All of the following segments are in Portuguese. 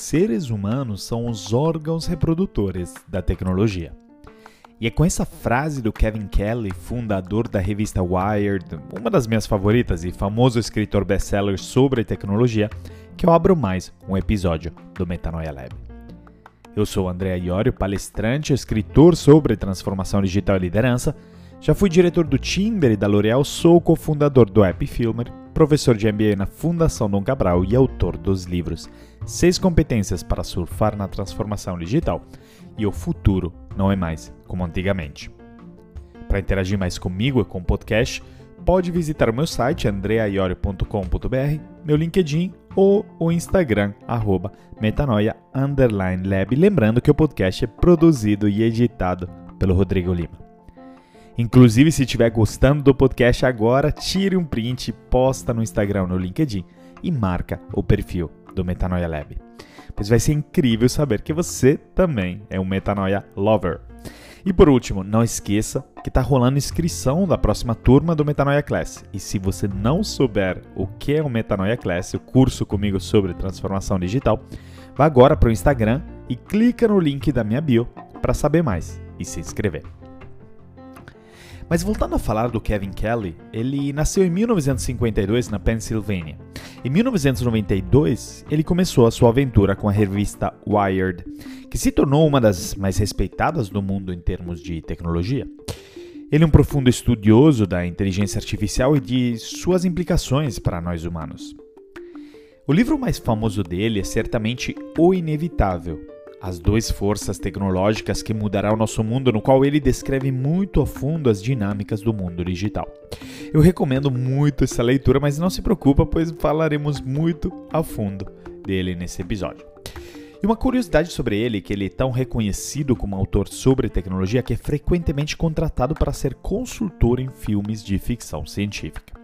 seres humanos são os órgãos reprodutores da tecnologia. E é com essa frase do Kevin Kelly, fundador da revista Wired, uma das minhas favoritas e famoso escritor best-seller sobre tecnologia, que eu abro mais um episódio do Metanoia Lab. Eu sou André Iorio, palestrante escritor sobre transformação digital e liderança. Já fui diretor do Tinder e da L'Oréal, sou cofundador do App Filmer, professor de MBA na Fundação Dom Cabral e autor dos livros Seis competências para surfar na transformação digital e o futuro não é mais como antigamente. Para interagir mais comigo e com o podcast, pode visitar o meu site andreaiorio.com.br, meu LinkedIn ou o Instagram, arroba metanoia_lab. Lembrando que o podcast é produzido e editado pelo Rodrigo Lima. Inclusive, se estiver gostando do podcast agora, tire um print, posta no Instagram no LinkedIn e marca o perfil do Metanoia Lab. Pois vai ser incrível saber que você também é um Metanoia Lover. E por último, não esqueça que está rolando inscrição da próxima turma do Metanoia Class. E se você não souber o que é o Metanoia Class, o curso comigo sobre transformação digital, vá agora para o Instagram e clica no link da minha bio para saber mais e se inscrever. Mas voltando a falar do Kevin Kelly, ele nasceu em 1952 na Pensilvânia. Em 1992, ele começou a sua aventura com a revista Wired, que se tornou uma das mais respeitadas do mundo em termos de tecnologia. Ele é um profundo estudioso da inteligência artificial e de suas implicações para nós humanos. O livro mais famoso dele é certamente O Inevitável, as duas forças tecnológicas que mudará o nosso mundo, no qual ele descreve muito a fundo as dinâmicas do mundo digital. Eu recomendo muito essa leitura, mas não se preocupa, pois falaremos muito a fundo dele nesse episódio. E uma curiosidade sobre ele, que ele é tão reconhecido como autor sobre tecnologia que é frequentemente contratado para ser consultor em filmes de ficção científica.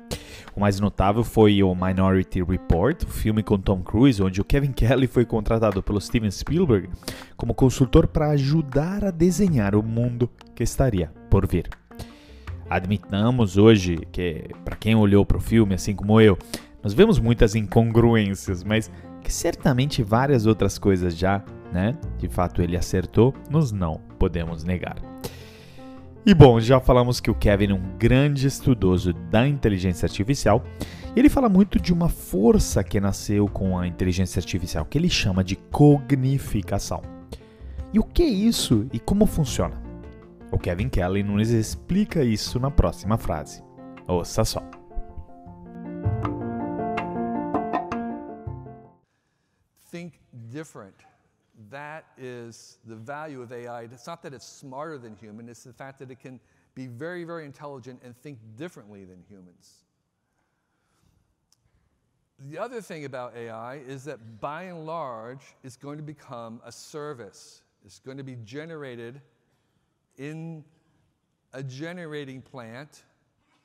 O mais notável foi o Minority Report, o filme com Tom Cruise, onde o Kevin Kelly foi contratado pelo Steven Spielberg como consultor para ajudar a desenhar o mundo que estaria por vir. Admitamos hoje que, para quem olhou para o filme, assim como eu, nós vemos muitas incongruências, mas que certamente várias outras coisas já, né, de fato ele acertou, nos não podemos negar. E bom, já falamos que o Kevin é um grande estudoso da inteligência artificial. Ele fala muito de uma força que nasceu com a inteligência artificial, que ele chama de cognificação. E o que é isso e como funciona? O Kevin Kelly nos explica isso na próxima frase. Ouça só. Different. that is the value of AI. It's not that it's smarter than human, it's the fact that it can be very, very intelligent and think differently than humans. The other thing about AI is that by and large, it's going to become a service. It's going to be generated in a generating plant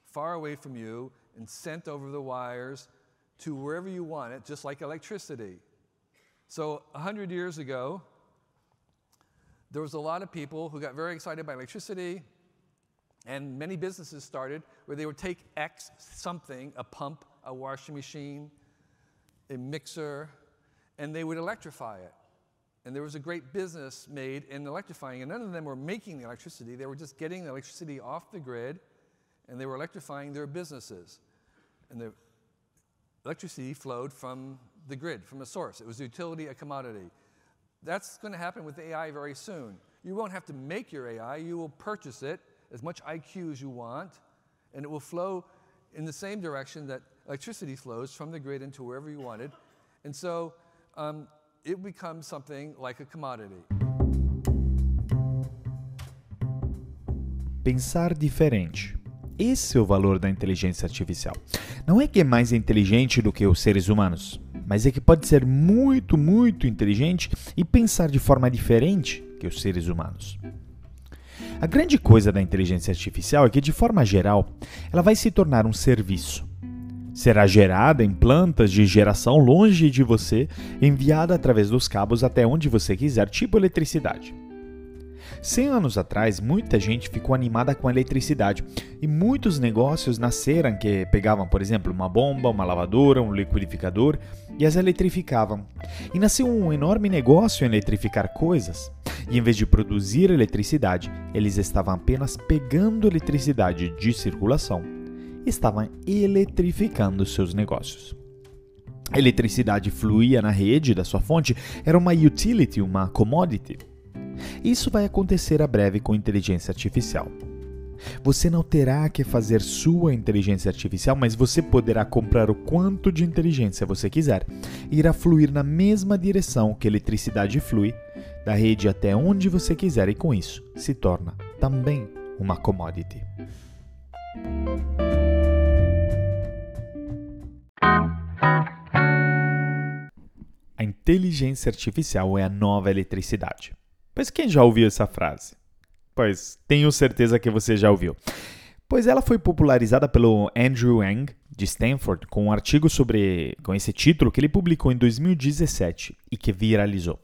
far away from you and sent over the wires to wherever you want it, just like electricity. So, 100 years ago, there was a lot of people who got very excited by electricity, and many businesses started where they would take X something, a pump, a washing machine, a mixer, and they would electrify it. And there was a great business made in electrifying, and none of them were making the electricity. They were just getting the electricity off the grid, and they were electrifying their businesses. And the electricity flowed from the grid from a source. It was utility, a commodity. That's going to happen with AI very soon. You won't have to make your AI, you will purchase it, as much IQ as you want, and it will flow in the same direction that electricity flows from the grid into wherever you want it. And so um, it becomes something like a commodity. Pensar diferente. Esse é o valor da inteligência artificial. Não é que é mais inteligente do que os seres humanos, mas é que pode ser muito, muito inteligente e pensar de forma diferente que os seres humanos. A grande coisa da inteligência artificial é que, de forma geral, ela vai se tornar um serviço. Será gerada em plantas de geração longe de você, enviada através dos cabos até onde você quiser, tipo eletricidade. 100 anos atrás, muita gente ficou animada com a eletricidade e muitos negócios nasceram que pegavam, por exemplo, uma bomba, uma lavadora, um liquidificador e as eletrificavam. E nasceu um enorme negócio em eletrificar coisas. E em vez de produzir eletricidade, eles estavam apenas pegando eletricidade de circulação estavam eletrificando seus negócios. A eletricidade fluía na rede da sua fonte, era uma utility, uma commodity. Isso vai acontecer a breve com inteligência artificial. Você não terá que fazer sua inteligência artificial, mas você poderá comprar o quanto de inteligência você quiser. Irá fluir na mesma direção que a eletricidade flui, da rede até onde você quiser, e com isso se torna também uma commodity. A inteligência artificial é a nova eletricidade. Pois quem já ouviu essa frase? Pois tenho certeza que você já ouviu. Pois ela foi popularizada pelo Andrew Yang, de Stanford, com um artigo sobre com esse título que ele publicou em 2017 e que viralizou.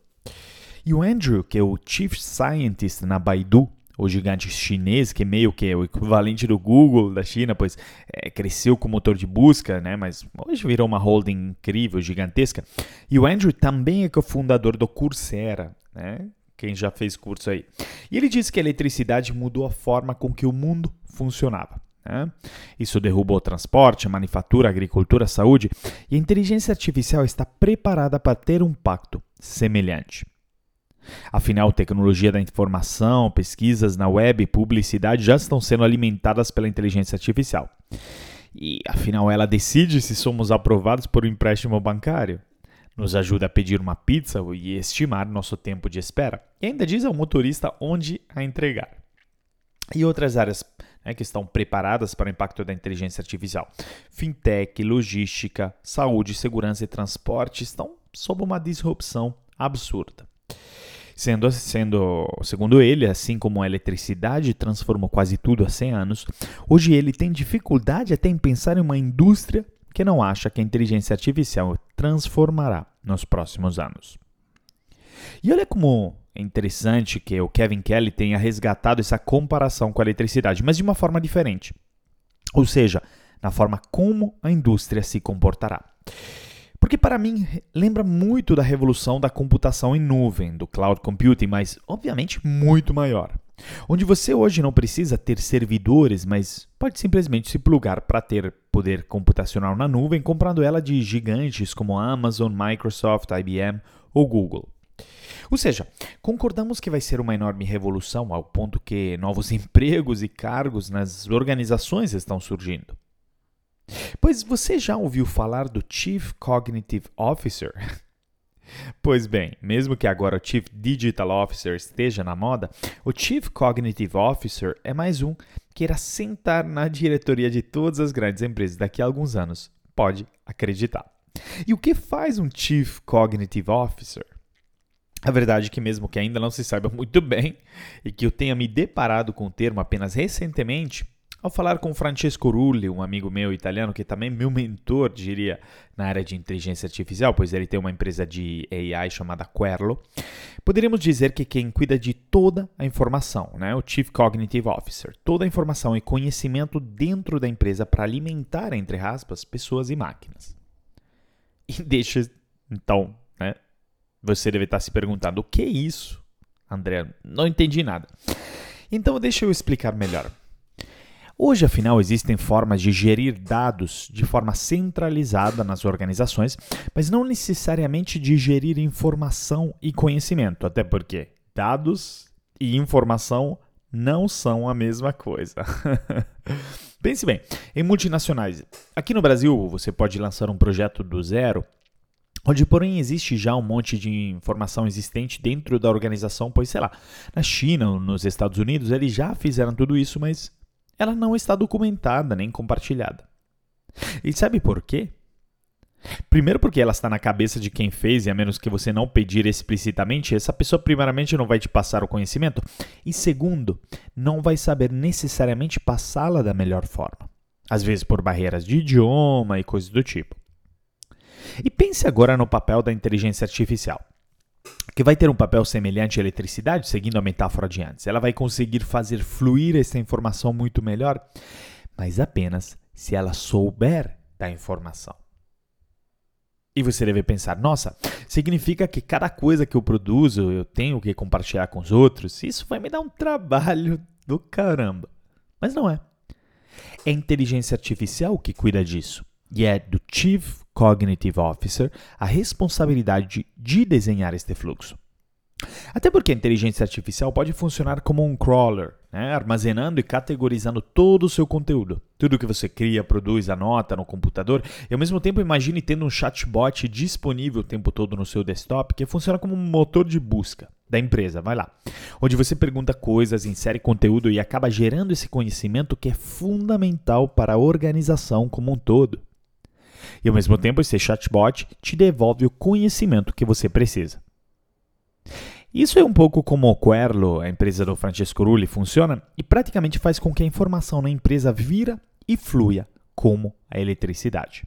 E o Andrew, que é o Chief Scientist na Baidu, o gigante chinês, que é meio que é o equivalente do Google da China, pois é, cresceu com motor de busca, né? mas hoje virou uma holding incrível, gigantesca. E o Andrew também é cofundador do Coursera, né? Quem já fez curso aí. E ele disse que a eletricidade mudou a forma com que o mundo funcionava. Né? Isso derrubou o transporte, a manufatura, a agricultura, a saúde, e a inteligência artificial está preparada para ter um pacto semelhante. Afinal, tecnologia da informação, pesquisas na web e publicidade já estão sendo alimentadas pela inteligência artificial. E afinal, ela decide se somos aprovados por um empréstimo bancário nos ajuda a pedir uma pizza e estimar nosso tempo de espera. E ainda diz ao motorista onde a entregar. E outras áreas né, que estão preparadas para o impacto da inteligência artificial. Fintech, logística, saúde, segurança e transporte estão sob uma disrupção absurda. Sendo, sendo, segundo ele, assim como a eletricidade transformou quase tudo há 100 anos, hoje ele tem dificuldade até em pensar em uma indústria que não acha que a inteligência artificial transformará nos próximos anos. E olha como é interessante que o Kevin Kelly tenha resgatado essa comparação com a eletricidade, mas de uma forma diferente. Ou seja, na forma como a indústria se comportará. Porque para mim lembra muito da revolução da computação em nuvem, do cloud computing, mas obviamente muito maior. Onde você hoje não precisa ter servidores, mas pode simplesmente se plugar para ter poder computacional na nuvem, comprando ela de gigantes como Amazon, Microsoft, IBM ou Google. Ou seja, concordamos que vai ser uma enorme revolução ao ponto que novos empregos e cargos nas organizações estão surgindo. Pois você já ouviu falar do Chief Cognitive Officer? Pois bem, mesmo que agora o Chief Digital Officer esteja na moda, o Chief Cognitive Officer é mais um que irá sentar na diretoria de todas as grandes empresas daqui a alguns anos. Pode acreditar. E o que faz um Chief Cognitive Officer? A verdade é que, mesmo que ainda não se saiba muito bem e que eu tenha me deparado com o termo apenas recentemente, ao falar com Francesco Rulli, um amigo meu italiano que também é meu mentor, diria, na área de inteligência artificial, pois ele tem uma empresa de AI chamada Querlo, poderíamos dizer que quem cuida de toda a informação, né, o Chief Cognitive Officer, toda a informação e conhecimento dentro da empresa para alimentar, entre aspas, pessoas e máquinas. E deixa, então, né, você deve estar se perguntando, o que é isso? André, não entendi nada. Então deixa eu explicar melhor. Hoje, afinal, existem formas de gerir dados de forma centralizada nas organizações, mas não necessariamente de gerir informação e conhecimento, até porque dados e informação não são a mesma coisa. Pense bem, em multinacionais, aqui no Brasil você pode lançar um projeto do zero, onde porém existe já um monte de informação existente dentro da organização, pois sei lá, na China nos Estados Unidos eles já fizeram tudo isso, mas ela não está documentada nem compartilhada. E sabe por quê? Primeiro, porque ela está na cabeça de quem fez, e a menos que você não pedir explicitamente, essa pessoa, primeiramente, não vai te passar o conhecimento. E segundo, não vai saber necessariamente passá-la da melhor forma. Às vezes por barreiras de idioma e coisas do tipo. E pense agora no papel da inteligência artificial. Que vai ter um papel semelhante à eletricidade, seguindo a metáfora de antes. Ela vai conseguir fazer fluir essa informação muito melhor, mas apenas se ela souber da informação. E você deve pensar: nossa, significa que cada coisa que eu produzo eu tenho que compartilhar com os outros? Isso vai me dar um trabalho do caramba. Mas não é. É a inteligência artificial que cuida disso. E é do Chief Cognitive Officer a responsabilidade de desenhar este fluxo. Até porque a inteligência artificial pode funcionar como um crawler, né? armazenando e categorizando todo o seu conteúdo. Tudo que você cria, produz, anota no computador, e ao mesmo tempo imagine tendo um chatbot disponível o tempo todo no seu desktop que funciona como um motor de busca da empresa, vai lá. Onde você pergunta coisas, insere conteúdo e acaba gerando esse conhecimento que é fundamental para a organização como um todo. E ao mesmo tempo, esse chatbot te devolve o conhecimento que você precisa. Isso é um pouco como o Querlo, a empresa do Francesco Rulli, funciona e praticamente faz com que a informação na empresa vira e flua como a eletricidade.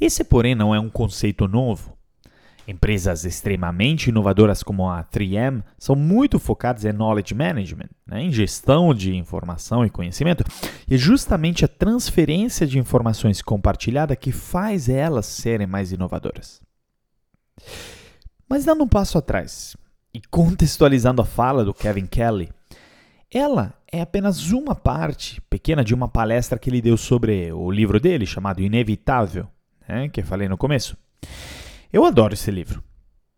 Esse, porém, não é um conceito novo. Empresas extremamente inovadoras como a 3M são muito focadas em knowledge management, né, em gestão de informação e conhecimento, e é justamente a transferência de informações compartilhada que faz elas serem mais inovadoras. Mas dando um passo atrás e contextualizando a fala do Kevin Kelly, ela é apenas uma parte pequena de uma palestra que ele deu sobre o livro dele chamado Inevitável, né, que eu falei no começo. Eu adoro esse livro.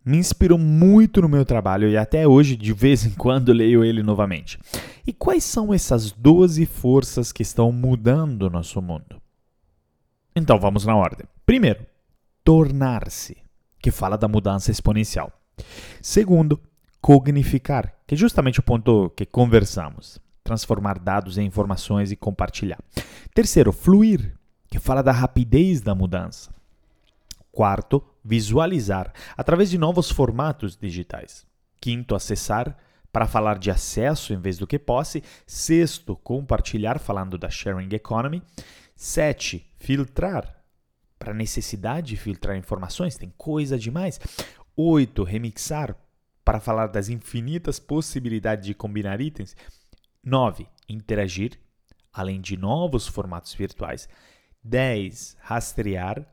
Me inspirou muito no meu trabalho e até hoje, de vez em quando, leio ele novamente. E quais são essas 12 forças que estão mudando o nosso mundo? Então vamos na ordem. Primeiro, tornar-se, que fala da mudança exponencial. Segundo, cognificar, que é justamente o ponto que conversamos. Transformar dados em informações e compartilhar. Terceiro, fluir, que fala da rapidez da mudança. Quarto, visualizar através de novos formatos digitais. Quinto, acessar para falar de acesso em vez do que posse. Sexto, compartilhar falando da sharing economy. Sete, filtrar para necessidade de filtrar informações, tem coisa demais. Oito, remixar para falar das infinitas possibilidades de combinar itens. Nove, interagir, além de novos formatos virtuais. 10. Rastrear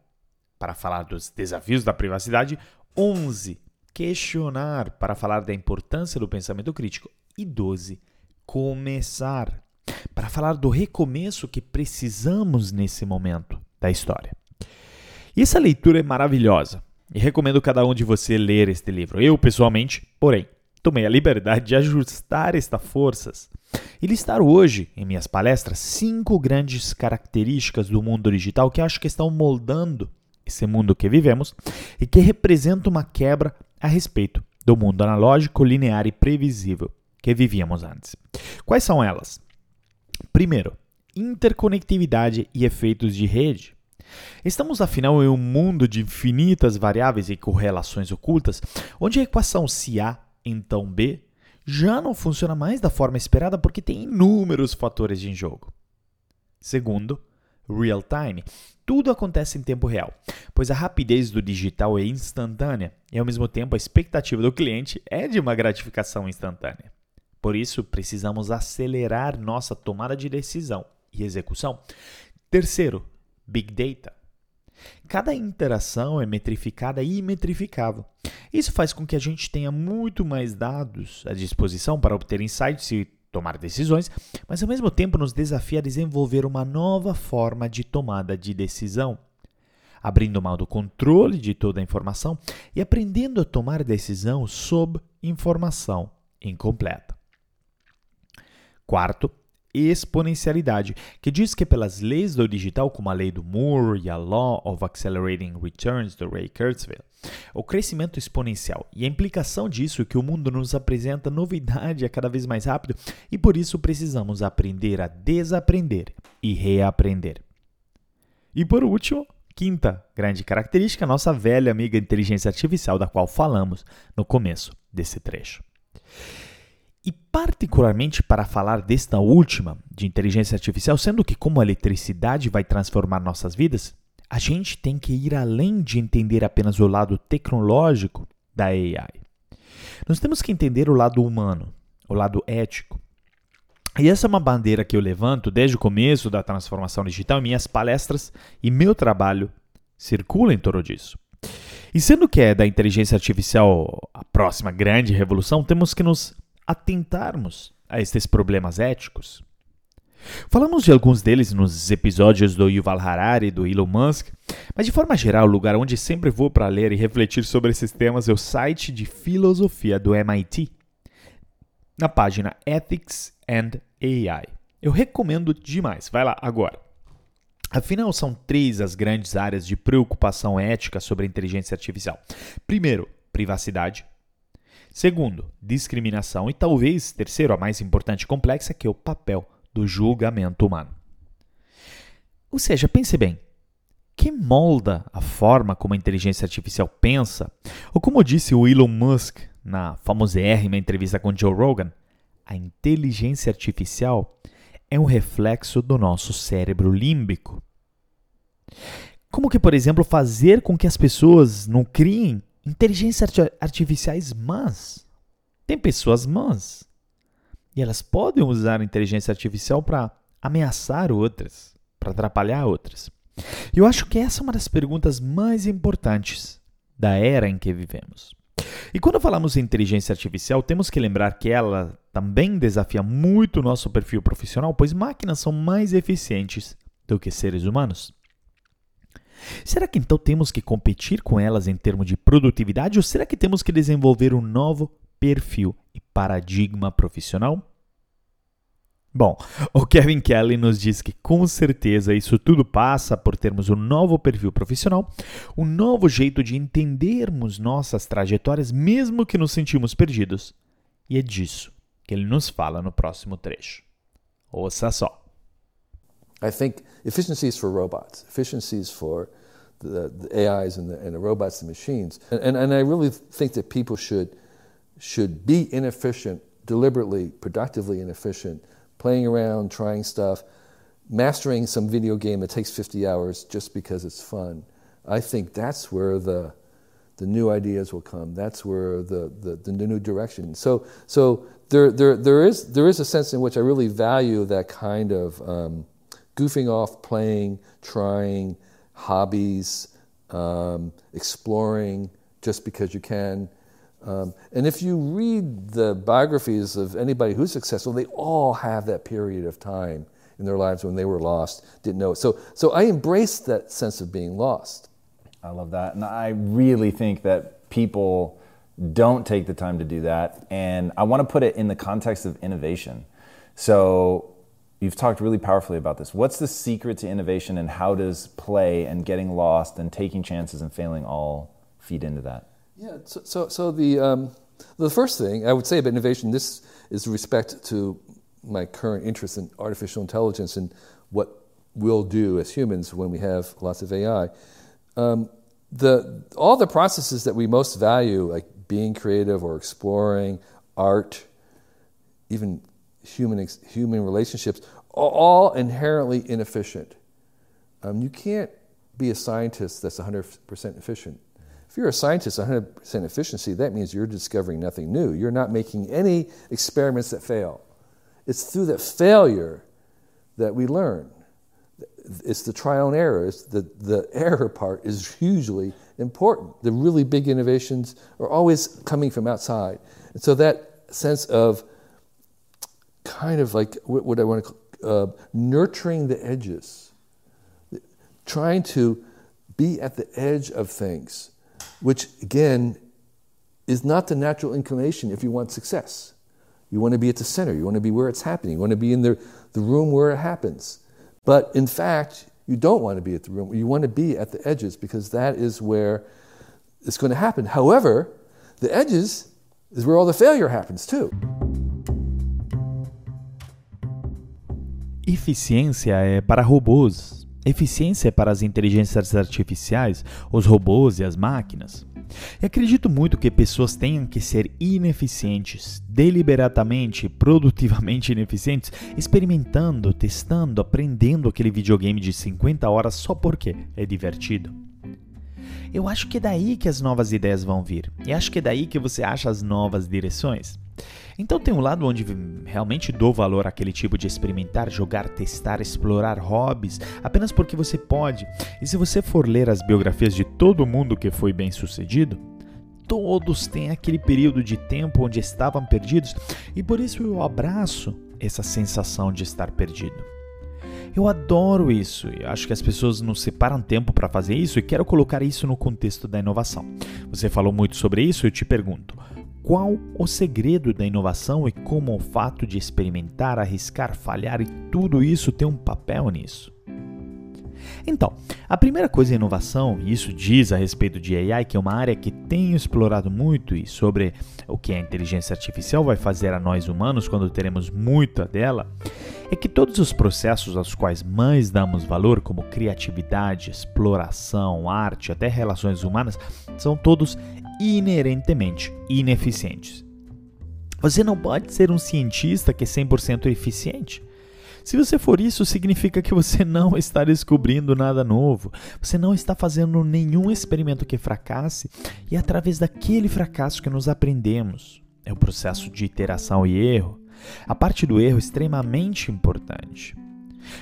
para falar dos desafios da privacidade, 11. Questionar para falar da importância do pensamento crítico e 12. Começar para falar do recomeço que precisamos nesse momento da história. E essa leitura é maravilhosa e recomendo cada um de você ler este livro. Eu, pessoalmente, porém, tomei a liberdade de ajustar estas forças e listar hoje, em minhas palestras, cinco grandes características do mundo digital que acho que estão moldando esse mundo que vivemos, e que representa uma quebra a respeito do mundo analógico, linear e previsível que vivíamos antes. Quais são elas? Primeiro, interconectividade e efeitos de rede. Estamos, afinal, em um mundo de infinitas variáveis e correlações ocultas, onde a equação se A, então B, já não funciona mais da forma esperada porque tem inúmeros fatores em jogo. Segundo, real time. Tudo acontece em tempo real, pois a rapidez do digital é instantânea e, ao mesmo tempo, a expectativa do cliente é de uma gratificação instantânea. Por isso, precisamos acelerar nossa tomada de decisão e execução. Terceiro, Big Data. Cada interação é metrificada e metrificável. Isso faz com que a gente tenha muito mais dados à disposição para obter insights e tomar decisões, mas ao mesmo tempo nos desafia a desenvolver uma nova forma de tomada de decisão, abrindo mão do controle de toda a informação e aprendendo a tomar decisão sob informação incompleta. Quarto, exponencialidade, que diz que pelas leis do digital, como a lei do Moore e a Law of Accelerating Returns do Ray Kurzweil, o crescimento exponencial e a implicação disso é que o mundo nos apresenta novidade a cada vez mais rápido e por isso precisamos aprender a desaprender e reaprender. E por último, quinta grande característica, nossa velha amiga inteligência artificial da qual falamos no começo desse trecho. E particularmente para falar desta última, de inteligência artificial, sendo que como a eletricidade vai transformar nossas vidas, a gente tem que ir além de entender apenas o lado tecnológico da AI. Nós temos que entender o lado humano, o lado ético. E essa é uma bandeira que eu levanto desde o começo da transformação digital minhas palestras e meu trabalho circula em torno disso. E sendo que é da inteligência artificial a próxima grande revolução, temos que nos atentarmos a estes problemas éticos. Falamos de alguns deles nos episódios do Yuval Harari e do Elon Musk, mas de forma geral, o lugar onde sempre vou para ler e refletir sobre esses temas é o site de filosofia do MIT, na página Ethics and AI. Eu recomendo demais, vai lá agora. Afinal, são três as grandes áreas de preocupação ética sobre a inteligência artificial. Primeiro, privacidade. Segundo, discriminação. E talvez, terceiro, a mais importante e complexa, que é o papel do julgamento humano. Ou seja, pense bem: que molda a forma como a inteligência artificial pensa? Ou como disse o Elon Musk na famosérrima entrevista com Joe Rogan, a inteligência artificial é um reflexo do nosso cérebro límbico. Como que, por exemplo, fazer com que as pessoas não criem inteligências artificiais más? Tem pessoas más. E elas podem usar a inteligência artificial para ameaçar outras, para atrapalhar outras. Eu acho que essa é uma das perguntas mais importantes da era em que vivemos. E quando falamos em inteligência artificial, temos que lembrar que ela também desafia muito o nosso perfil profissional, pois máquinas são mais eficientes do que seres humanos. Será que então temos que competir com elas em termos de produtividade ou será que temos que desenvolver um novo perfil e paradigma profissional? Bom, o Kevin Kelly nos diz que com certeza isso tudo passa por termos um novo perfil profissional, um novo jeito de entendermos nossas trajetórias, mesmo que nos sentimos perdidos. E é disso que ele nos fala no próximo trecho. Ouça só. I think efficiencies for robots, efficiencies for the, the AIs and the, and the, robots and machines. And, and, and I really think that people should, should be inefficient, deliberately, productively inefficient, playing around, trying stuff, mastering some video game that takes 50 hours just because it's fun. I think that's where the, the new ideas will come. That's where the, the, the new direction. So, so there, there, there, is, there is a sense in which I really value that kind of um, goofing off, playing, trying, hobbies, um, exploring just because you can. Um, and if you read the biographies of anybody who's successful, they all have that period of time in their lives when they were lost, didn't know it. So, so I embrace that sense of being lost. I love that. And I really think that people don't take the time to do that. And I want to put it in the context of innovation. So you've talked really powerfully about this. What's the secret to innovation, and how does play and getting lost and taking chances and failing all feed into that? Yeah. So, so, so the um, the first thing I would say about innovation, this is respect to my current interest in artificial intelligence and what we'll do as humans when we have lots of AI. Um, the all the processes that we most value, like being creative or exploring, art, even human, human relationships are all inherently inefficient. Um, you can't be a scientist that's 100% efficient. If you're a scientist, 100% efficiency, that means you're discovering nothing new. You're not making any experiments that fail. It's through that failure that we learn. It's the trial and error. It's the, the error part is hugely important. The really big innovations are always coming from outside. And so that sense of kind of like what I want to call, uh, nurturing the edges, trying to be at the edge of things, which again is not the natural inclination if you want success. You want to be at the center, you want to be where it's happening, you want to be in the, the room where it happens. But in fact, you don't want to be at the room, you want to be at the edges because that is where it's going to happen. However, the edges is where all the failure happens too. Eficiência é para robôs. Eficiência é para as inteligências artificiais, os robôs e as máquinas. E acredito muito que pessoas tenham que ser ineficientes, deliberadamente, produtivamente ineficientes, experimentando, testando, aprendendo aquele videogame de 50 horas só porque é divertido. eu acho que é daí que as novas ideias vão vir. E acho que é daí que você acha as novas direções. Então tem um lado onde realmente dou valor àquele tipo de experimentar, jogar, testar, explorar hobbies, apenas porque você pode. E se você for ler as biografias de todo mundo que foi bem sucedido, todos têm aquele período de tempo onde estavam perdidos, e por isso eu abraço essa sensação de estar perdido. Eu adoro isso e acho que as pessoas nos separam tempo para fazer isso e quero colocar isso no contexto da inovação. Você falou muito sobre isso eu te pergunto: qual o segredo da inovação e como o fato de experimentar, arriscar, falhar e tudo isso tem um papel nisso? Então, a primeira coisa é inovação, e isso diz a respeito de AI, que é uma área que tenho explorado muito e sobre o que a inteligência artificial vai fazer a nós humanos quando teremos muita dela, é que todos os processos aos quais mais damos valor, como criatividade, exploração, arte, até relações humanas, são todos inerentemente ineficientes. Você não pode ser um cientista que é 100% eficiente. Se você for isso, significa que você não está descobrindo nada novo, você não está fazendo nenhum experimento que fracasse, e é através daquele fracasso que nos aprendemos. É o processo de iteração e erro. A parte do erro é extremamente importante.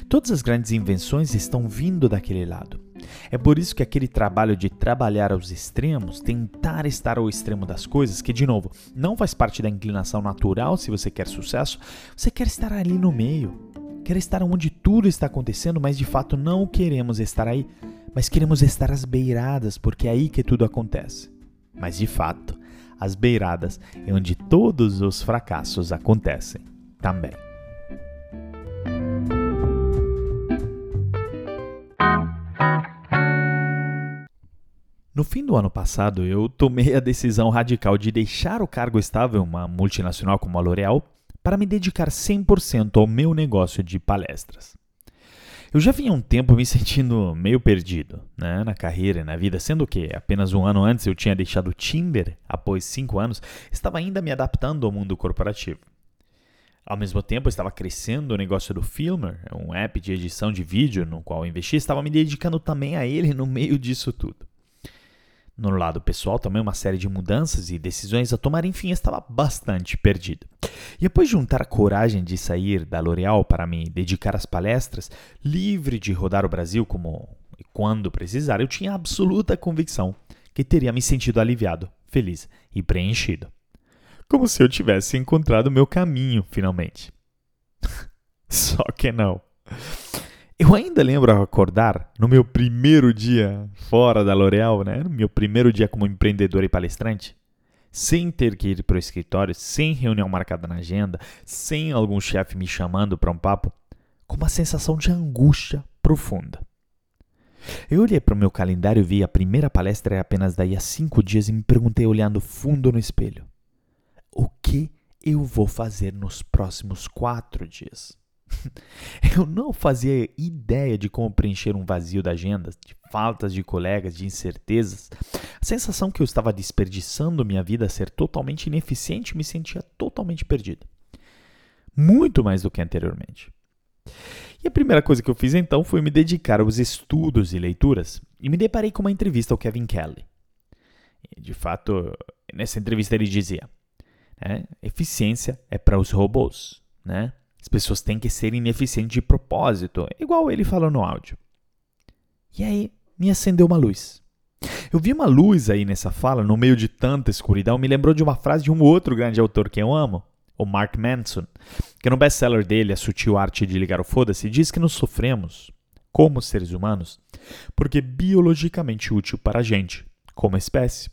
Todas as grandes invenções estão vindo daquele lado. É por isso que aquele trabalho de trabalhar aos extremos, tentar estar ao extremo das coisas, que de novo, não faz parte da inclinação natural se você quer sucesso, você quer estar ali no meio. Quer estar onde tudo está acontecendo, mas de fato não queremos estar aí, mas queremos estar às beiradas, porque é aí que tudo acontece. Mas de fato, as beiradas é onde todos os fracassos acontecem também. No fim do ano passado, eu tomei a decisão radical de deixar o cargo estável em uma multinacional como a L'Oréal para me dedicar 100% ao meu negócio de palestras. Eu já vinha um tempo me sentindo meio perdido né, na carreira e na vida, sendo que apenas um ano antes eu tinha deixado o Tinder, após cinco anos, estava ainda me adaptando ao mundo corporativo. Ao mesmo tempo, eu estava crescendo o negócio do Filmer, um app de edição de vídeo no qual eu investi, estava me dedicando também a ele no meio disso tudo. No lado pessoal, também uma série de mudanças e decisões a tomar, enfim, estava bastante perdido. E depois de juntar a coragem de sair da L'Oréal para me dedicar às palestras, livre de rodar o Brasil como e quando precisar, eu tinha absoluta convicção que teria me sentido aliviado, feliz e preenchido. Como se eu tivesse encontrado meu caminho, finalmente. Só que não. Eu ainda lembro acordar no meu primeiro dia fora da L'Oréal, né? No meu primeiro dia como empreendedor e palestrante, sem ter que ir para o escritório, sem reunião marcada na agenda, sem algum chefe me chamando para um papo, com uma sensação de angústia profunda. Eu olhei para o meu calendário e vi a primeira palestra é apenas daí a cinco dias e me perguntei olhando fundo no espelho: o que eu vou fazer nos próximos quatro dias? Eu não fazia ideia de como preencher um vazio da agenda, de faltas de colegas, de incertezas. A sensação que eu estava desperdiçando minha vida a ser totalmente ineficiente me sentia totalmente perdido. Muito mais do que anteriormente. E a primeira coisa que eu fiz então foi me dedicar aos estudos e leituras e me deparei com uma entrevista ao Kevin Kelly. De fato, nessa entrevista ele dizia: né, eficiência é para os robôs, né? As pessoas têm que ser ineficientes de propósito, igual ele falou no áudio. E aí me acendeu uma luz. Eu vi uma luz aí nessa fala, no meio de tanta escuridão, me lembrou de uma frase de um outro grande autor que eu amo, o Mark Manson, que no best-seller dele, A Sutil Arte de Ligar o Foda-se, diz que nos sofremos, como seres humanos, porque biologicamente útil para a gente, como espécie.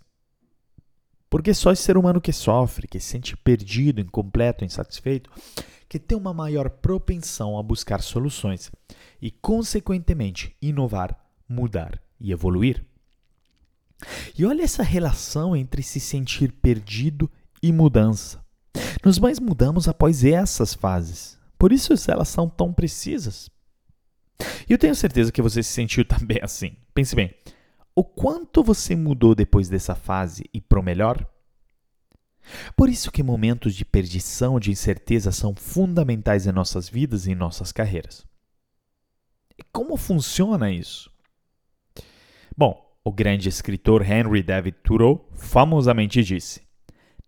Porque só esse ser humano que sofre, que se sente perdido, incompleto, insatisfeito, que tem uma maior propensão a buscar soluções e, consequentemente, inovar, mudar e evoluir. E olha essa relação entre se sentir perdido e mudança. Nós mais mudamos após essas fases. Por isso elas são tão precisas. E eu tenho certeza que você se sentiu também assim. Pense bem, o quanto você mudou depois dessa fase e pro melhor? Por isso que momentos de perdição, de incerteza são fundamentais em nossas vidas e em nossas carreiras. E como funciona isso? Bom, o grande escritor Henry David Thoreau famosamente disse: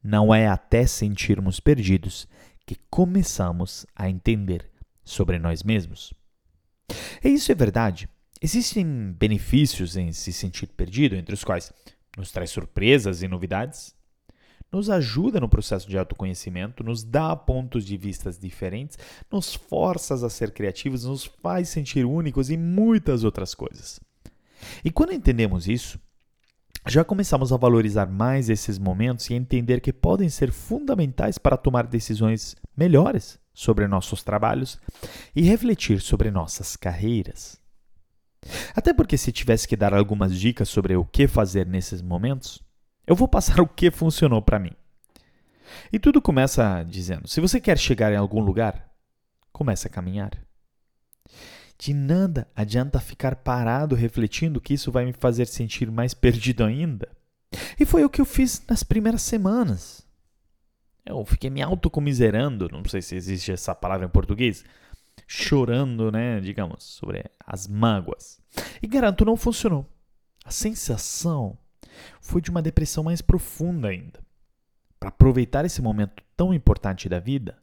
Não é até sentirmos perdidos que começamos a entender sobre nós mesmos. E isso é verdade. Existem benefícios em se sentir perdido, entre os quais nos traz surpresas e novidades, nos ajuda no processo de autoconhecimento, nos dá pontos de vista diferentes, nos força a ser criativos, nos faz sentir únicos e muitas outras coisas. E quando entendemos isso, já começamos a valorizar mais esses momentos e a entender que podem ser fundamentais para tomar decisões melhores sobre nossos trabalhos e refletir sobre nossas carreiras. Até porque, se tivesse que dar algumas dicas sobre o que fazer nesses momentos, eu vou passar o que funcionou para mim. E tudo começa dizendo: se você quer chegar em algum lugar, comece a caminhar. De nada adianta ficar parado refletindo que isso vai me fazer sentir mais perdido ainda. E foi o que eu fiz nas primeiras semanas. Eu fiquei me autocomiserando, não sei se existe essa palavra em português, chorando, né, digamos, sobre as mágoas. E garanto, não funcionou. A sensação foi de uma depressão mais profunda ainda. Para aproveitar esse momento tão importante da vida,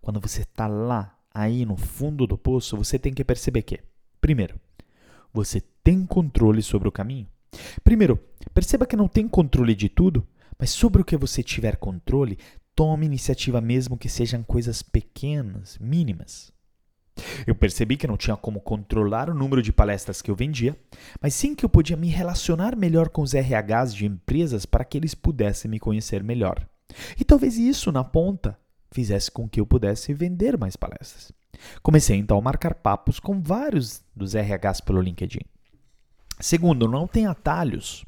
quando você está lá aí no fundo do poço, você tem que perceber que, primeiro, você tem controle sobre o caminho. Primeiro, perceba que não tem controle de tudo, mas sobre o que você tiver controle, tome iniciativa mesmo que sejam coisas pequenas, mínimas. Eu percebi que não tinha como controlar o número de palestras que eu vendia, mas sim que eu podia me relacionar melhor com os RHs de empresas para que eles pudessem me conhecer melhor. E talvez isso, na ponta, fizesse com que eu pudesse vender mais palestras. Comecei então a marcar papos com vários dos RHs pelo LinkedIn. Segundo, não tem atalhos.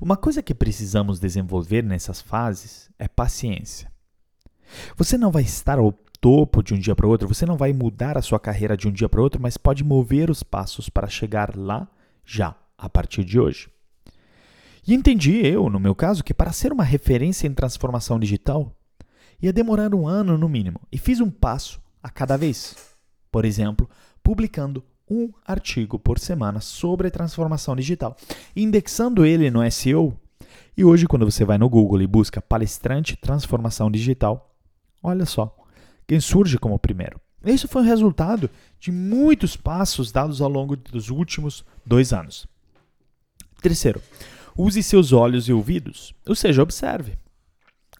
Uma coisa que precisamos desenvolver nessas fases é paciência. Você não vai estar topo de um dia para o outro, você não vai mudar a sua carreira de um dia para o outro, mas pode mover os passos para chegar lá já, a partir de hoje. E entendi eu, no meu caso, que para ser uma referência em transformação digital, ia demorar um ano no mínimo, e fiz um passo a cada vez. Por exemplo, publicando um artigo por semana sobre transformação digital, indexando ele no SEO. E hoje, quando você vai no Google e busca palestrante transformação digital, olha só quem surge como primeiro. Isso foi o resultado de muitos passos dados ao longo dos últimos dois anos. Terceiro, use seus olhos e ouvidos, ou seja, observe.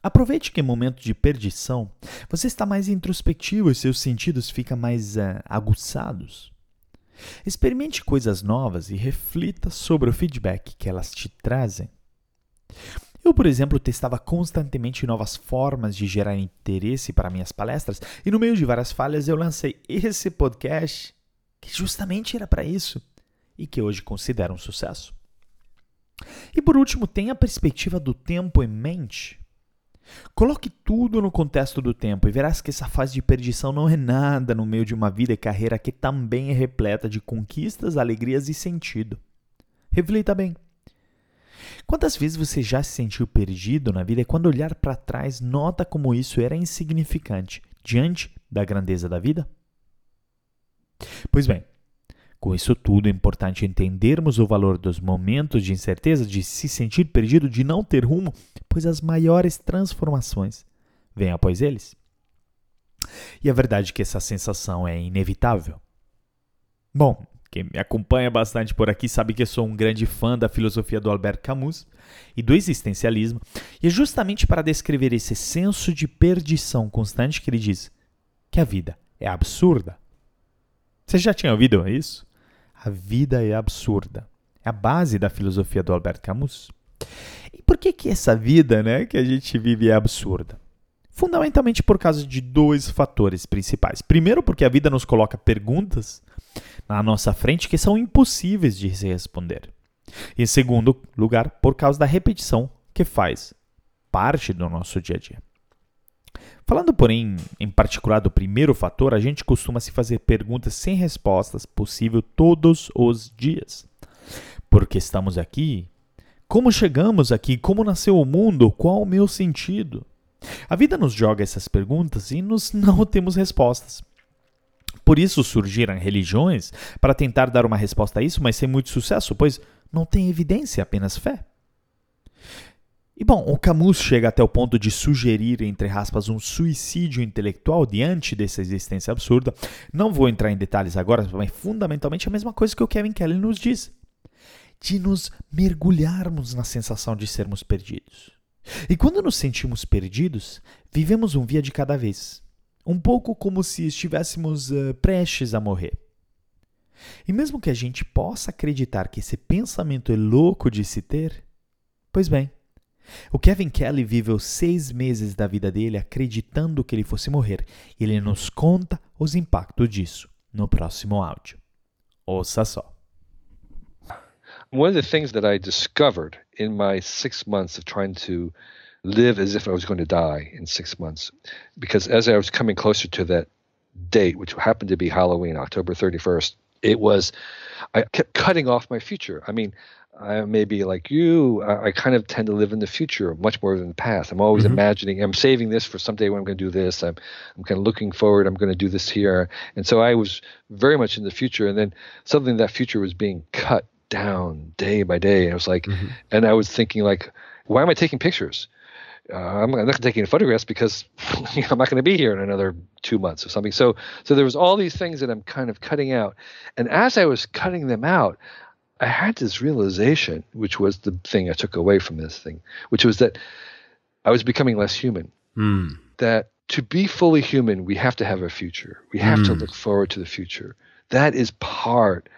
Aproveite que em momento de perdição você está mais introspectivo e seus sentidos ficam mais uh, aguçados. Experimente coisas novas e reflita sobre o feedback que elas te trazem. Eu, por exemplo, testava constantemente novas formas de gerar interesse para minhas palestras e no meio de várias falhas eu lancei esse podcast que justamente era para isso e que hoje considero um sucesso. E por último, tenha a perspectiva do tempo em mente. Coloque tudo no contexto do tempo e verás que essa fase de perdição não é nada no meio de uma vida e carreira que também é repleta de conquistas, alegrias e sentido. Reflita bem. Quantas vezes você já se sentiu perdido na vida e quando olhar para trás nota como isso era insignificante diante da grandeza da vida? Pois bem, com isso tudo, é importante entendermos o valor dos momentos de incerteza, de se sentir perdido, de não ter rumo, pois as maiores transformações vêm após eles. E a verdade é que essa sensação é inevitável. Bom, quem me acompanha bastante por aqui sabe que eu sou um grande fã da filosofia do Albert Camus e do existencialismo, e é justamente para descrever esse senso de perdição constante que ele diz que a vida é absurda. Você já tinha ouvido isso? A vida é absurda. É a base da filosofia do Albert Camus. E por que, que essa vida né, que a gente vive é absurda? Fundamentalmente por causa de dois fatores principais. Primeiro, porque a vida nos coloca perguntas na nossa frente que são impossíveis de se responder. Em segundo lugar, por causa da repetição que faz parte do nosso dia a dia. Falando, porém, em particular do primeiro fator, a gente costuma se fazer perguntas sem respostas possível todos os dias. Por que estamos aqui? Como chegamos aqui? Como nasceu o mundo? Qual o meu sentido? A vida nos joga essas perguntas e nós não temos respostas. Por isso surgiram religiões para tentar dar uma resposta a isso, mas sem muito sucesso, pois não tem evidência, apenas fé. E bom, o Camus chega até o ponto de sugerir, entre aspas, um suicídio intelectual diante dessa existência absurda. Não vou entrar em detalhes agora, mas fundamentalmente é a mesma coisa que o Kevin Kelly nos diz: de nos mergulharmos na sensação de sermos perdidos. E quando nos sentimos perdidos, vivemos um via de cada vez, um pouco como se estivéssemos uh, prestes a morrer. E mesmo que a gente possa acreditar que esse pensamento é louco de se ter, pois bem, o Kevin Kelly viveu seis meses da vida dele acreditando que ele fosse morrer e ele nos conta os impactos disso no próximo áudio. Ouça só. One of the things that I discovered in my six months of trying to live as if I was going to die in six months, because as I was coming closer to that date, which happened to be Halloween, October 31st, it was, I kept cutting off my future. I mean, I may be like you. I, I, kind of tend to live in the future much more than the past. I'm always mm-hmm. imagining. I'm saving this for someday when I'm going to do this. I'm I'm kind of looking forward. I'm going to do this here. And so I was very much in the future. And then suddenly that future was being cut down day by day. And I was like, mm-hmm. and I was thinking like, why am I taking pictures? Uh, I'm not taking photographs because you know, I'm not going to be here in another two months or something. So, so there was all these things that I'm kind of cutting out, and as I was cutting them out, I had this realization, which was the thing I took away from this thing, which was that I was becoming less human. Mm. That to be fully human, we have to have a future. We have mm. to hmm. look forward to the future. That is part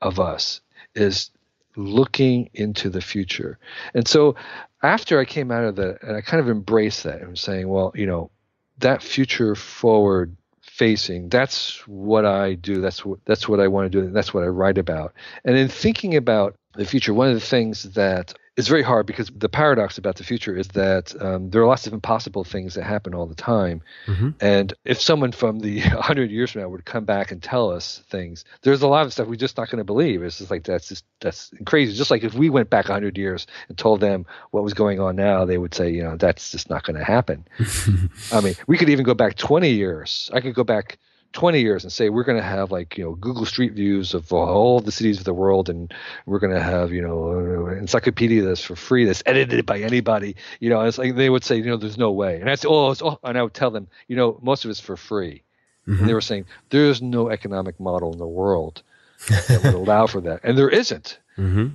of us is looking into the future. And so after I came out of that, and I kind of embraced that and saying, well, you know, that future forward facing that's what i do. That's what that's what i want to do. And that's what i write about. And in thinking about the future one of the things that it's very hard because the paradox about the future is that um, there are lots of impossible things that happen all the time. Mm-hmm. And if someone from the 100 years from now would come back and tell us things, there's a lot of stuff we're just not going to believe. It's just like that's just that's crazy. Just like if we went back 100 years and told them what was going on now, they would say, you know, that's just not going to happen. I mean, we could even go back 20 years. I could go back 20 years and say we're going to have like you know Google Street views of all the cities of the world, and we're going to have you know encyclopedia that's for free that's edited by anybody. You know, it's like they would say you know there's no way, and I say oh, it's, oh and I would tell them you know most of it's for free, mm-hmm. and they were saying there's no economic model in the world that would allow for that, and there isn't. Mm-hmm.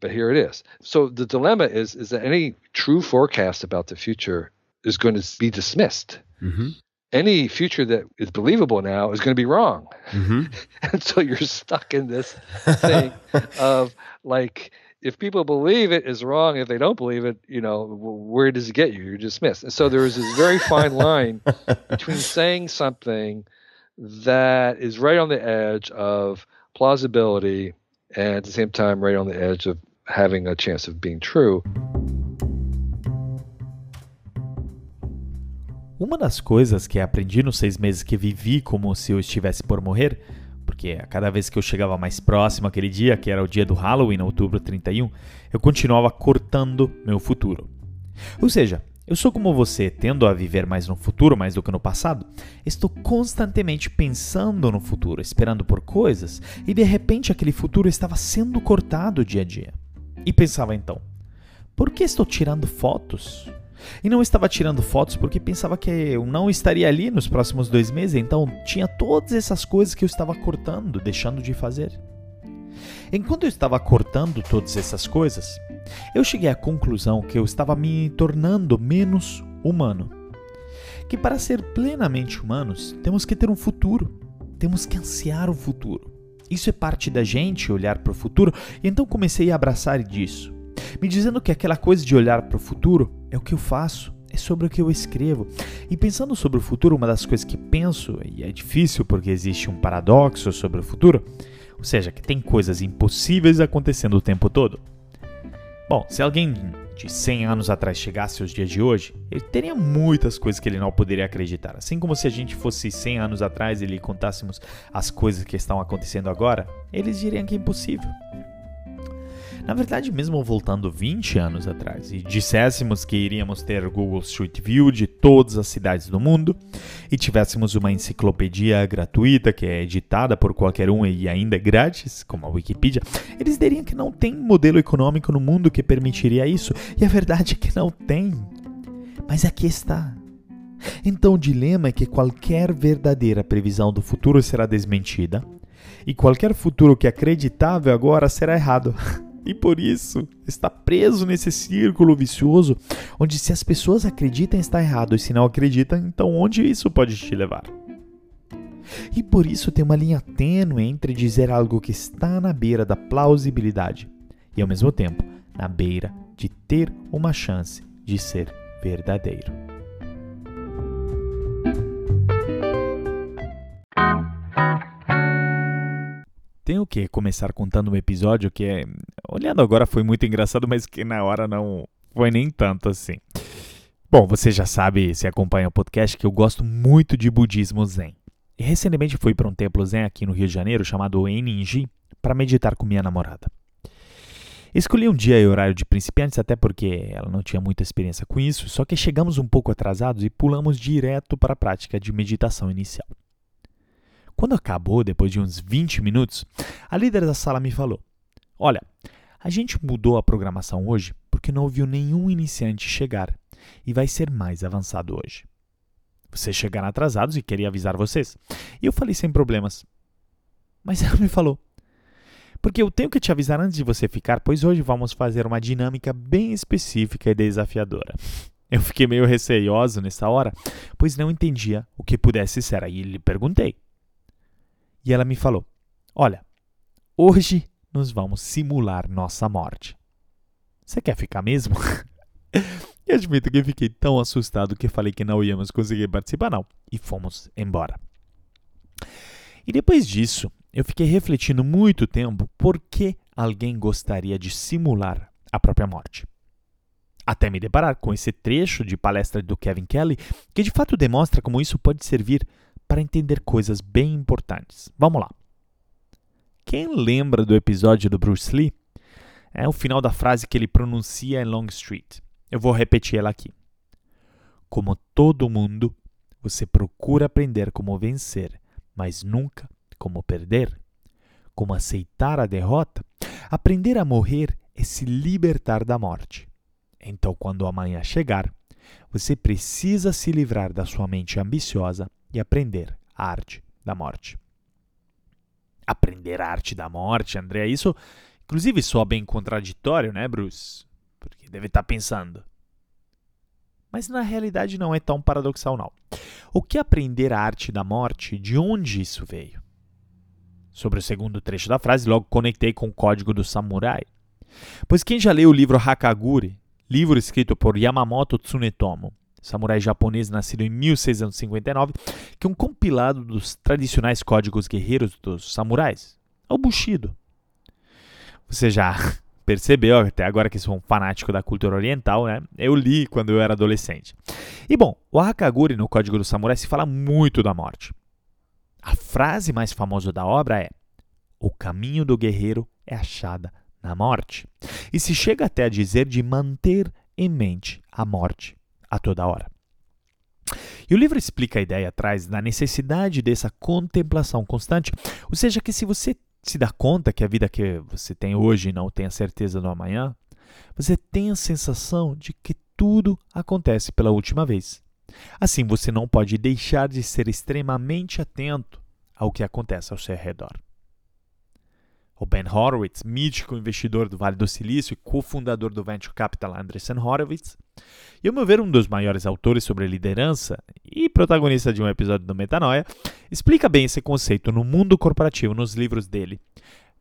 But here it is. So the dilemma is is that any true forecast about the future is going to be dismissed. Mm-hmm any future that is believable now is going to be wrong. Mm-hmm. and so you're stuck in this thing of like, if people believe it is wrong, if they don't believe it, you know, where does it get you? You're dismissed. And so there is this very fine line between saying something that is right on the edge of plausibility and at the same time right on the edge of having a chance of being true. Uma das coisas que aprendi nos seis meses que vivi como se eu estivesse por morrer, porque a cada vez que eu chegava mais próximo aquele dia, que era o dia do Halloween, outubro 31, eu continuava cortando meu futuro. Ou seja, eu sou como você, tendo a viver mais no futuro mais do que no passado. Estou constantemente pensando no futuro, esperando por coisas, e de repente aquele futuro estava sendo cortado dia a dia. E pensava então: por que estou tirando fotos? E não estava tirando fotos porque pensava que eu não estaria ali nos próximos dois meses, então tinha todas essas coisas que eu estava cortando, deixando de fazer. Enquanto eu estava cortando todas essas coisas, eu cheguei à conclusão que eu estava me tornando menos humano. Que para ser plenamente humanos, temos que ter um futuro, temos que ansiar o futuro. Isso é parte da gente, olhar para o futuro, e então comecei a abraçar disso me dizendo que aquela coisa de olhar para o futuro é o que eu faço, é sobre o que eu escrevo. E pensando sobre o futuro, uma das coisas que penso, e é difícil porque existe um paradoxo sobre o futuro, ou seja, que tem coisas impossíveis acontecendo o tempo todo. Bom, se alguém de 100 anos atrás chegasse aos dias de hoje, ele teria muitas coisas que ele não poderia acreditar. Assim como se a gente fosse 100 anos atrás e lhe contássemos as coisas que estão acontecendo agora, eles diriam que é impossível. Na verdade, mesmo voltando 20 anos atrás e disséssemos que iríamos ter Google Street View de todas as cidades do mundo e tivéssemos uma enciclopedia gratuita que é editada por qualquer um e ainda grátis, como a Wikipedia, eles diriam que não tem modelo econômico no mundo que permitiria isso. E a verdade é que não tem. Mas aqui está. Então o dilema é que qualquer verdadeira previsão do futuro será desmentida e qualquer futuro que é acreditável agora será errado. E por isso está preso nesse círculo vicioso, onde se as pessoas acreditam está errado e se não acreditam, então onde isso pode te levar? E por isso tem uma linha tênue entre dizer algo que está na beira da plausibilidade e ao mesmo tempo na beira de ter uma chance de ser verdadeiro. Tenho que começar contando um episódio que, é, olhando agora, foi muito engraçado, mas que na hora não foi nem tanto assim. Bom, você já sabe, se acompanha o podcast, que eu gosto muito de budismo zen. E recentemente fui para um templo zen aqui no Rio de Janeiro chamado Eninji para meditar com minha namorada. Escolhi um dia e horário de principiantes até porque ela não tinha muita experiência com isso, só que chegamos um pouco atrasados e pulamos direto para a prática de meditação inicial. Quando acabou, depois de uns 20 minutos, a líder da sala me falou: Olha, a gente mudou a programação hoje porque não ouviu nenhum iniciante chegar e vai ser mais avançado hoje. Vocês chegaram atrasados e queria avisar vocês. E eu falei sem problemas. Mas ela me falou: Porque eu tenho que te avisar antes de você ficar, pois hoje vamos fazer uma dinâmica bem específica e desafiadora. Eu fiquei meio receioso nessa hora, pois não entendia o que pudesse ser. Aí lhe perguntei: e ela me falou: Olha, hoje nós vamos simular nossa morte. Você quer ficar mesmo? e admito que fiquei tão assustado que falei que não íamos conseguir participar, não. E fomos embora. E depois disso, eu fiquei refletindo muito tempo por que alguém gostaria de simular a própria morte. Até me deparar com esse trecho de palestra do Kevin Kelly, que de fato demonstra como isso pode servir para entender coisas bem importantes. Vamos lá. Quem lembra do episódio do Bruce Lee? É o final da frase que ele pronuncia em Long Street. Eu vou repetir ela aqui. Como todo mundo, você procura aprender como vencer, mas nunca como perder. Como aceitar a derrota. Aprender a morrer é se libertar da morte. Então, quando amanhã chegar, você precisa se livrar da sua mente ambiciosa e aprender a arte da morte. Aprender a arte da morte, André, isso inclusive soa bem contraditório, né, Bruce? Porque deve estar tá pensando. Mas na realidade não é tão paradoxal, não. O que aprender a arte da morte, de onde isso veio? Sobre o segundo trecho da frase, logo conectei com o código do samurai. Pois quem já leu o livro Hakaguri, livro escrito por Yamamoto Tsunetomo, samurai japonês nascido em 1659, que é um compilado dos tradicionais códigos guerreiros dos samurais, é o Bushido. Você já percebeu, até agora que sou um fanático da cultura oriental, né? Eu li quando eu era adolescente. E bom, o Hakaguri no Código do Samurai se fala muito da morte. A frase mais famosa da obra é: O caminho do guerreiro é achada na morte. E se chega até a dizer de manter em mente a morte a toda hora. E o livro explica a ideia atrás da necessidade dessa contemplação constante, ou seja, que se você se dá conta que a vida que você tem hoje não tem a certeza do amanhã, você tem a sensação de que tudo acontece pela última vez. Assim, você não pode deixar de ser extremamente atento ao que acontece ao seu redor. O Ben Horowitz, mítico investidor do Vale do Silício e cofundador do venture capital Andreessen Horowitz, e ao meu ver um dos maiores autores sobre liderança e protagonista de um episódio do Metanoia, explica bem esse conceito no mundo corporativo nos livros dele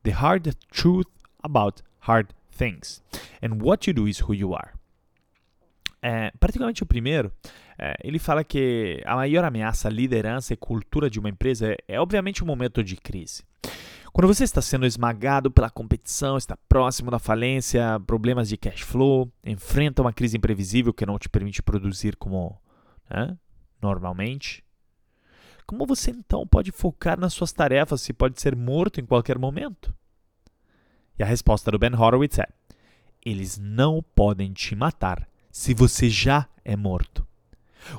The Hard Truth About Hard Things and What You Do Is Who You Are. É, particularmente o primeiro, é, ele fala que a maior ameaça à liderança e cultura de uma empresa é, é obviamente um momento de crise. Quando você está sendo esmagado pela competição, está próximo da falência, problemas de cash flow, enfrenta uma crise imprevisível que não te permite produzir como né, normalmente, como você então pode focar nas suas tarefas se pode ser morto em qualquer momento? E a resposta do Ben Horowitz é: eles não podem te matar se você já é morto.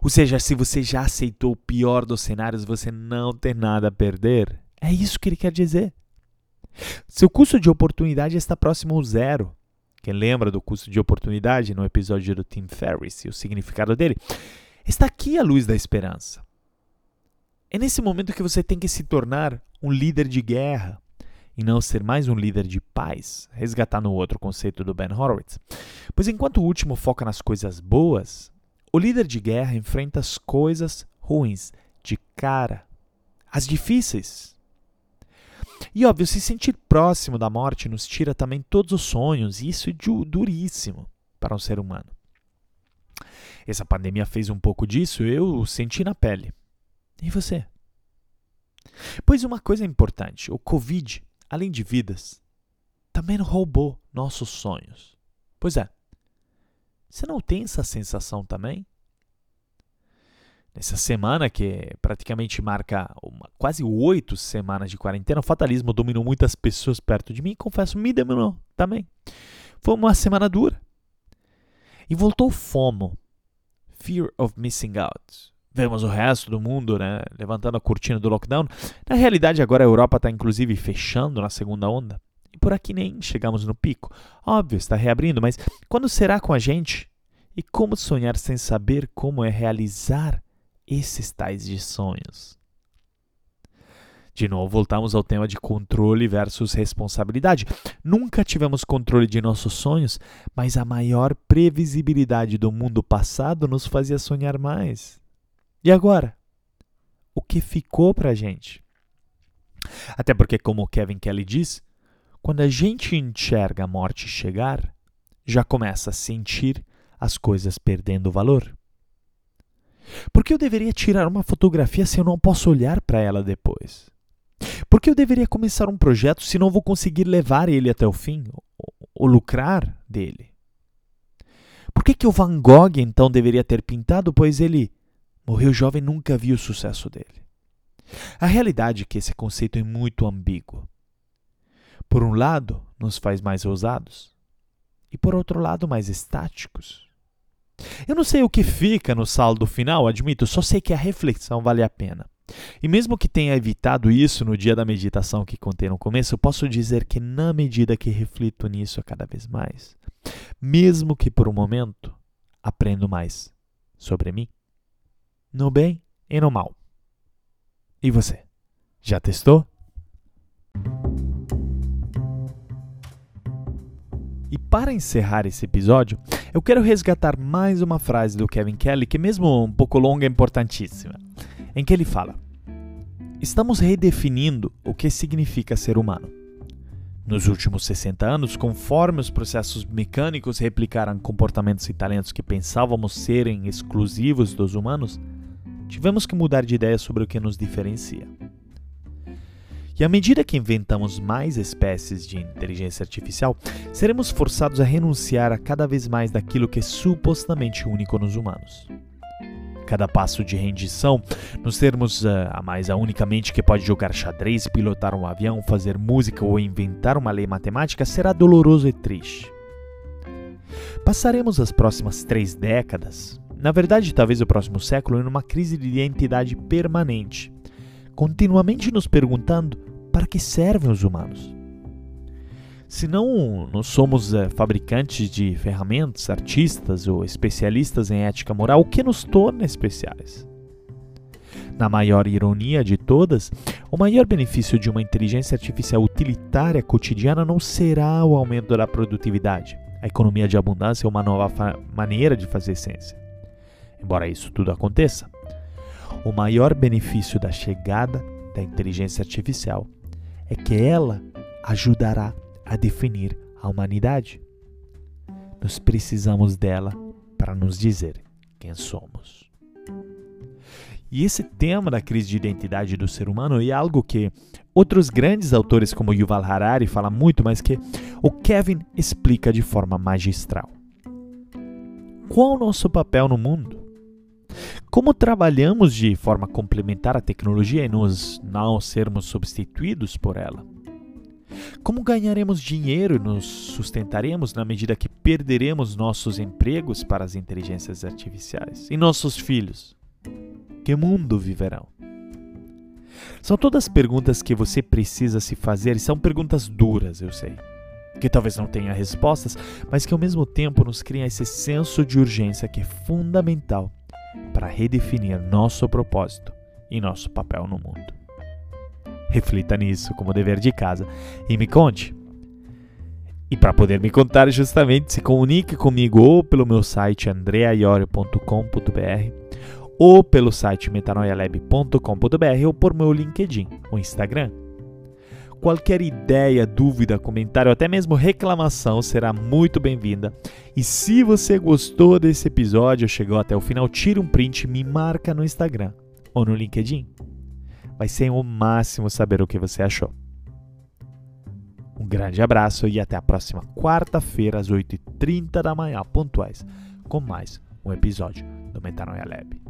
Ou seja, se você já aceitou o pior dos cenários, você não tem nada a perder. É isso que ele quer dizer. Seu custo de oportunidade está próximo ao zero. Quem lembra do custo de oportunidade no episódio do Tim Ferriss e o significado dele? Está aqui a luz da esperança. É nesse momento que você tem que se tornar um líder de guerra e não ser mais um líder de paz, resgatando o outro conceito do Ben Horowitz. Pois enquanto o último foca nas coisas boas, o líder de guerra enfrenta as coisas ruins de cara, as difíceis. E óbvio, se sentir próximo da morte nos tira também todos os sonhos, e isso é duríssimo para um ser humano. Essa pandemia fez um pouco disso, eu senti na pele. E você? Pois uma coisa importante: o Covid além de vidas, também roubou nossos sonhos. Pois é, você não tem essa sensação também? Nessa semana, que praticamente marca uma, quase oito semanas de quarentena, o fatalismo dominou muitas pessoas perto de mim confesso, me dominou também. Foi uma semana dura. E voltou FOMO Fear of Missing Out vemos o resto do mundo né, levantando a cortina do lockdown. Na realidade, agora a Europa está inclusive fechando na segunda onda. E por aqui nem chegamos no pico. Óbvio, está reabrindo, mas quando será com a gente? E como sonhar sem saber como é realizar esses tais de sonhos? De novo, voltamos ao tema de controle versus responsabilidade. Nunca tivemos controle de nossos sonhos, mas a maior previsibilidade do mundo passado nos fazia sonhar mais. E agora? O que ficou para a gente? Até porque, como Kevin Kelly diz, quando a gente enxerga a morte chegar, já começa a sentir as coisas perdendo valor. Por que eu deveria tirar uma fotografia se eu não posso olhar para ela depois? Por que eu deveria começar um projeto se não vou conseguir levar ele até o fim ou, lucrar dele? Por que, que o Van Gogh então deveria ter pintado, pois ele Morreu jovem e nunca viu o sucesso dele. A realidade é que esse conceito é muito ambíguo. Por um lado, nos faz mais ousados, e por outro lado, mais estáticos. Eu não sei o que fica no saldo final, admito, só sei que a reflexão vale a pena. E mesmo que tenha evitado isso no dia da meditação que contei no começo, eu posso dizer que na medida que reflito nisso cada vez mais, mesmo que por um momento, aprendo mais sobre mim no bem e no mal. E você? Já testou? E para encerrar esse episódio, eu quero resgatar mais uma frase do Kevin Kelly, que mesmo um pouco longa é importantíssima, em que ele fala: Estamos redefinindo o que significa ser humano. Nos últimos 60 anos, conforme os processos mecânicos replicaram comportamentos e talentos que pensávamos serem exclusivos dos humanos, tivemos que mudar de ideia sobre o que nos diferencia. E à medida que inventamos mais espécies de inteligência artificial, seremos forçados a renunciar a cada vez mais daquilo que é supostamente único nos humanos. Cada passo de rendição, nos termos uh, a mais a única mente que pode jogar xadrez, pilotar um avião, fazer música ou inventar uma lei matemática, será doloroso e triste. Passaremos as próximas três décadas na verdade, talvez o próximo século, em uma crise de identidade permanente, continuamente nos perguntando para que servem os humanos. Se não, não somos é, fabricantes de ferramentas, artistas ou especialistas em ética moral, o que nos torna especiais? Na maior ironia de todas, o maior benefício de uma inteligência artificial utilitária cotidiana não será o aumento da produtividade. A economia de abundância é uma nova maneira de fazer ciência embora isso tudo aconteça. O maior benefício da chegada da inteligência artificial é que ela ajudará a definir a humanidade. Nós precisamos dela para nos dizer quem somos. E esse tema da crise de identidade do ser humano é algo que outros grandes autores como Yuval Harari falam muito, mas que o Kevin explica de forma magistral. Qual o nosso papel no mundo? Como trabalhamos de forma complementar a tecnologia e nos não sermos substituídos por ela? Como ganharemos dinheiro e nos sustentaremos na medida que perderemos nossos empregos para as inteligências artificiais? E nossos filhos? Que mundo viverão? São todas perguntas que você precisa se fazer e são perguntas duras, eu sei. Que talvez não tenha respostas, mas que ao mesmo tempo nos criam esse senso de urgência que é fundamental para redefinir nosso propósito e nosso papel no mundo. Reflita nisso como dever de casa e me conte. E para poder me contar, justamente se comunique comigo ou pelo meu site andreaiorio.com.br ou pelo site metanoialab.com.br ou por meu LinkedIn ou Instagram. Qualquer ideia, dúvida, comentário, até mesmo reclamação será muito bem-vinda. E se você gostou desse episódio, chegou até o final, tire um print e me marca no Instagram ou no LinkedIn. Vai ser o máximo saber o que você achou. Um grande abraço e até a próxima quarta-feira às 8h30 da manhã, pontuais, com mais um episódio do Metanoia Lab.